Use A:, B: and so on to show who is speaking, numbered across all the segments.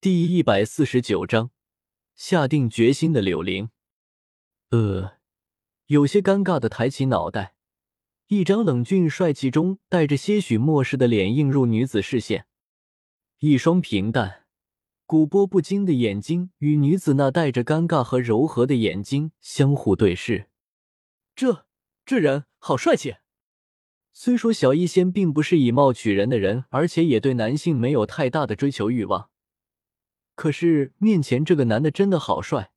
A: 第一百四十九章，下定决心的柳玲。呃，有些尴尬的抬起脑袋，一张冷峻帅气中带着些许漠视的脸映入女子视线，一双平淡、古波不惊的眼睛与女子那带着尴尬和柔和的眼睛相互对视。这这人好帅气。虽说小医仙并不是以貌取人的人，而且也对男性没有太大的追求欲望。可是面前这个男的真的好帅，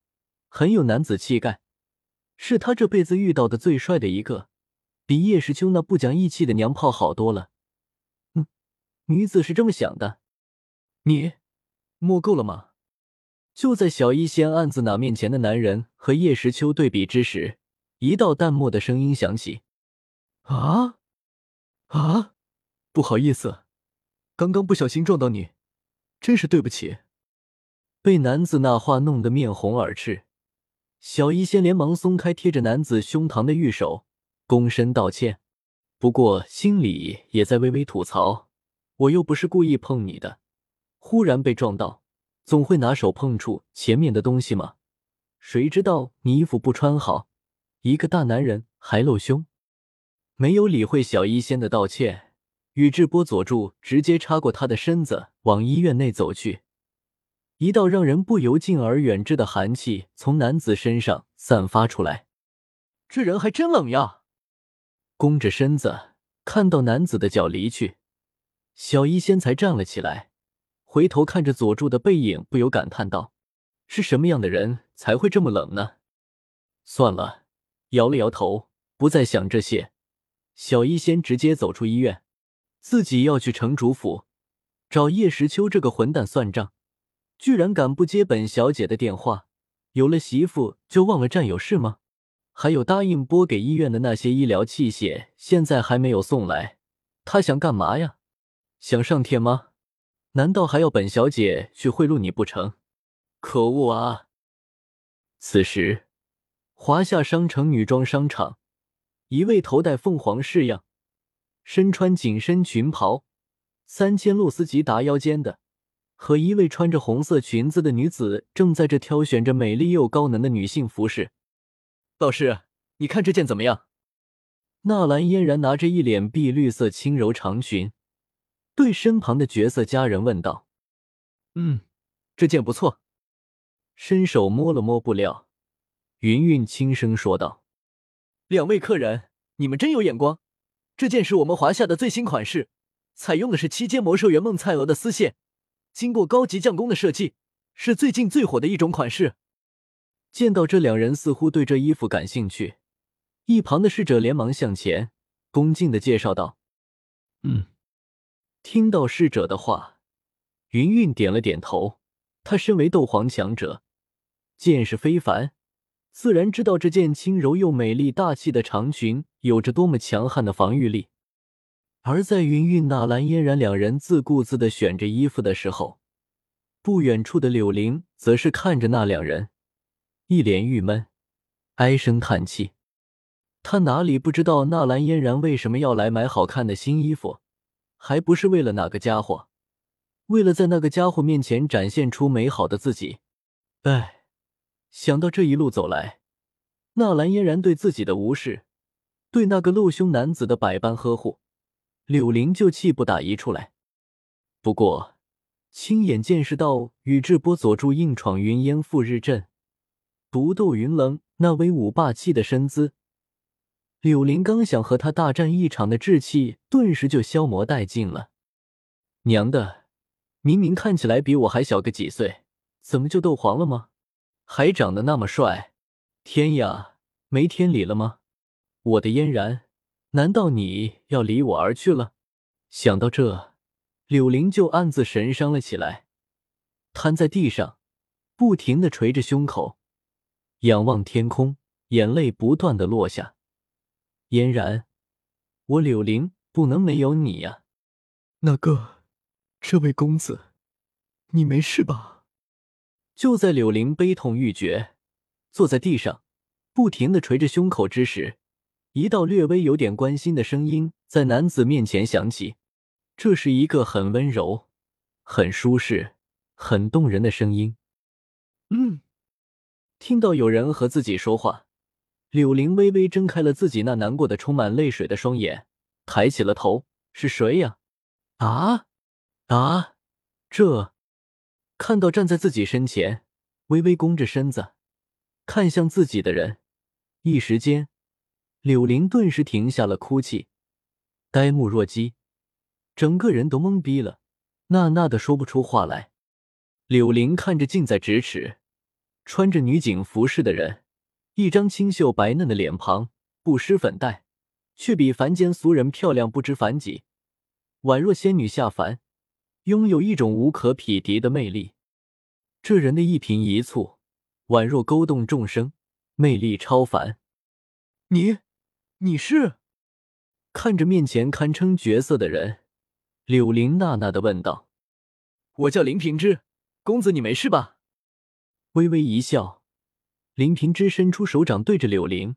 A: 很有男子气概，是他这辈子遇到的最帅的一个，比叶时秋那不讲义气的娘炮好多了。嗯，女子是这么想的。你摸够了吗？就在小医仙暗自拿面前的男人和叶时秋对比之时，一道淡漠的声音响起：“啊啊，不好意思，刚刚不小心撞到你，真是对不起。”被男子那话弄得面红耳赤，小医仙连忙松开贴着男子胸膛的玉手，躬身道歉，不过心里也在微微吐槽：我又不是故意碰你的，忽然被撞到，总会拿手碰触前面的东西吗？谁知道你衣服不穿好，一个大男人还露胸。没有理会小医仙的道歉，宇智波佐助直接插过他的身子往医院内走去。一道让人不由敬而远之的寒气从男子身上散发出来，这人还真冷呀！弓着身子看到男子的脚离去，小医仙才站了起来，回头看着佐助的背影，不由感叹道：“是什么样的人才会这么冷呢？”算了，摇了摇头，不再想这些。小医仙直接走出医院，自己要去城主府找叶时秋这个混蛋算账。居然敢不接本小姐的电话！有了媳妇就忘了战友是吗？还有答应拨给医院的那些医疗器械，现在还没有送来，他想干嘛呀？想上天吗？难道还要本小姐去贿赂你不成？可恶啊！此时，华夏商城女装商场，一位头戴凤凰式样、身穿紧身裙袍、三千露丝及达腰间的。和一位穿着红色裙子的女子正在这挑选着美丽又高能的女性服饰。老师，你看这件怎么样？纳兰嫣然拿着一脸碧绿色轻柔长裙，对身旁的绝色佳人问道：“嗯，这件不错。”伸手摸了摸布料，云云轻声说道：“两位客人，你们真有眼光，这件是我们华夏的最新款式，采用的是七阶魔兽圆梦菜蛾的丝线。”经过高级匠工的设计，是最近最火的一种款式。见到这两人似乎对这衣服感兴趣，一旁的侍者连忙向前，恭敬的介绍道：“嗯。”听到侍者的话，云云点了点头。他身为斗皇强者，见识非凡，自然知道这件轻柔又美丽大气的长裙有着多么强悍的防御力。而在云云、纳兰嫣然两人自顾自的选着衣服的时候，不远处的柳玲则是看着那两人，一脸郁闷，唉声叹气。他哪里不知道纳兰嫣然为什么要来买好看的新衣服，还不是为了哪个家伙，为了在那个家伙面前展现出美好的自己。唉，想到这一路走来，纳兰嫣然对自己的无视，对那个露胸男子的百般呵护。柳玲就气不打一处来。不过，亲眼见识到宇智波佐助硬闯云烟赴日阵，独斗云棱那威武霸气的身姿，柳玲刚想和他大战一场的志气顿时就消磨殆尽了。娘的，明明看起来比我还小个几岁，怎么就斗皇了吗？还长得那么帅，天呀，没天理了吗？我的嫣然。难道你要离我而去了？想到这，柳玲就暗自神伤了起来，瘫在地上，不停的捶着胸口，仰望天空，眼泪不断的落下。嫣然，我柳玲不能没有你呀！
B: 那个，这位公子，你没事吧？
A: 就在柳玲悲痛欲绝，坐在地上，不停的捶着胸口之时。一道略微有点关心的声音在男子面前响起，这是一个很温柔、很舒适、很动人的声音。
B: 嗯，
A: 听到有人和自己说话，柳玲微微睁开了自己那难过的、充满泪水的双眼，抬起了头：“是谁呀？”啊啊！这看到站在自己身前，微微弓着身子看向自己的人，一时间，柳玲顿时停下了哭泣，呆木若鸡，整个人都懵逼了，呐呐的说不出话来。柳玲看着近在咫尺、穿着女警服饰的人，一张清秀白嫩的脸庞，不施粉黛，却比凡间俗人漂亮不知凡几。宛若仙女下凡，拥有一种无可匹敌的魅力。这人的一颦一蹙，宛若勾动众生，魅力超凡。
B: 你，你是？
A: 看着面前堪称绝色的人，柳玲娜娜的问道：“
B: 我叫林平之，公子你没事吧？”
A: 微微一笑，林平之伸出手掌对着柳玲，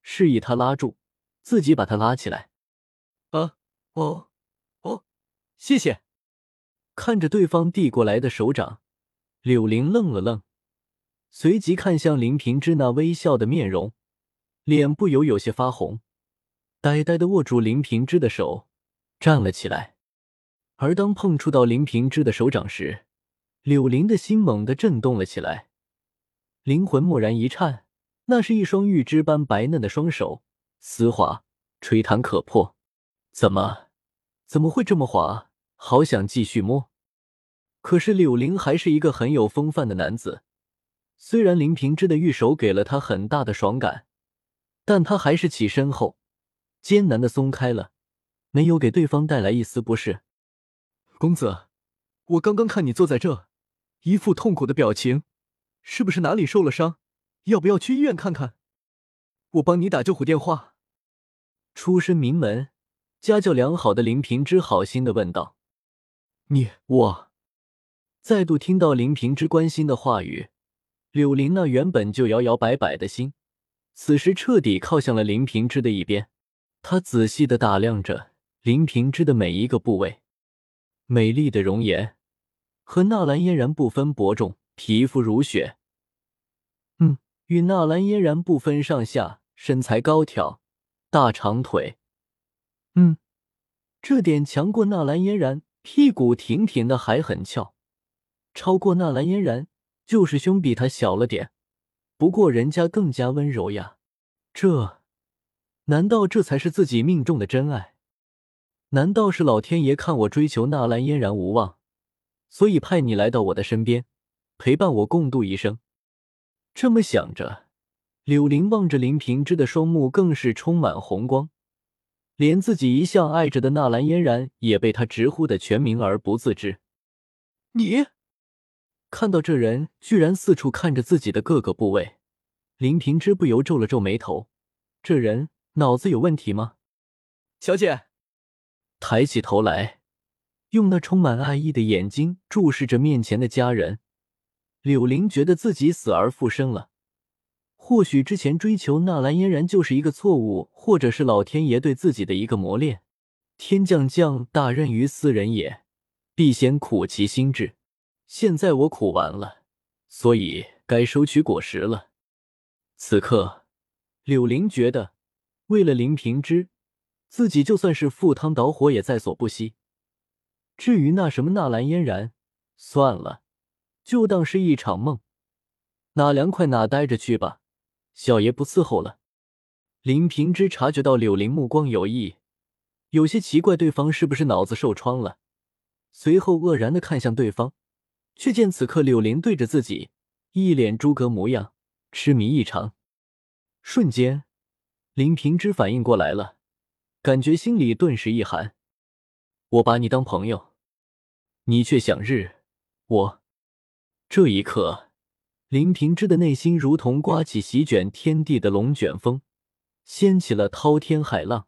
A: 示意他拉住，自己把他拉起来。
B: 啊，哦。谢谢。
A: 看着对方递过来的手掌，柳玲愣了愣，随即看向林平之那微笑的面容，脸不由有些发红，呆呆的握住林平之的手，站了起来。而当碰触到林平之的手掌时，柳林的心猛地震动了起来，灵魂蓦然一颤，那是一双玉枝般白嫩的双手，丝滑吹弹可破。怎么，怎么会这么滑？好想继续摸，可是柳林还是一个很有风范的男子。虽然林平之的玉手给了他很大的爽感，但他还是起身后艰难的松开了，没有给对方带来一丝不适。
B: 公子，我刚刚看你坐在这，一副痛苦的表情，是不是哪里受了伤？要不要去医院看看？我帮你打救护电话。
A: 出身名门、家教良好的林平之好心的问道。
B: 你我
A: 再度听到林平之关心的话语，柳林那原本就摇摇摆摆的心，此时彻底靠向了林平之的一边。他仔细的打量着林平之的每一个部位，美丽的容颜和纳兰嫣然不分伯仲，皮肤如雪，嗯，与纳兰嫣然不分上下，身材高挑，大长腿，嗯，这点强过纳兰嫣然。屁股挺挺的，还很翘，超过纳兰嫣然，就是胸比她小了点，不过人家更加温柔呀。这，难道这才是自己命中的真爱？难道是老天爷看我追求纳兰嫣然无望，所以派你来到我的身边，陪伴我共度一生？这么想着，柳玲望着林平之的双目更是充满红光。连自己一向爱着的纳兰嫣然也被他直呼的全名而不自知。
B: 你
A: 看到这人居然四处看着自己的各个部位，林平之不由皱了皱眉头。这人脑子有问题吗？
B: 小姐，
A: 抬起头来，用那充满爱意的眼睛注视着面前的家人。柳玲觉得自己死而复生了。或许之前追求纳兰嫣然就是一个错误，或者是老天爷对自己的一个磨练。天将降大任于斯人也，必先苦其心志。现在我苦完了，所以该收取果实了。此刻，柳玲觉得，为了林平之，自己就算是赴汤蹈火也在所不惜。至于那什么纳兰嫣然，算了，就当是一场梦，哪凉快哪待着去吧。小爷不伺候了。林平之察觉到柳玲目光有异，有些奇怪，对方是不是脑子受创了？随后愕然的看向对方，却见此刻柳玲对着自己，一脸诸葛模样，痴迷异常。瞬间，林平之反应过来了，感觉心里顿时一寒。我把你当朋友，你却想日我。这一刻。林平之的内心如同刮起席卷天地的龙卷风，掀起了滔天海浪。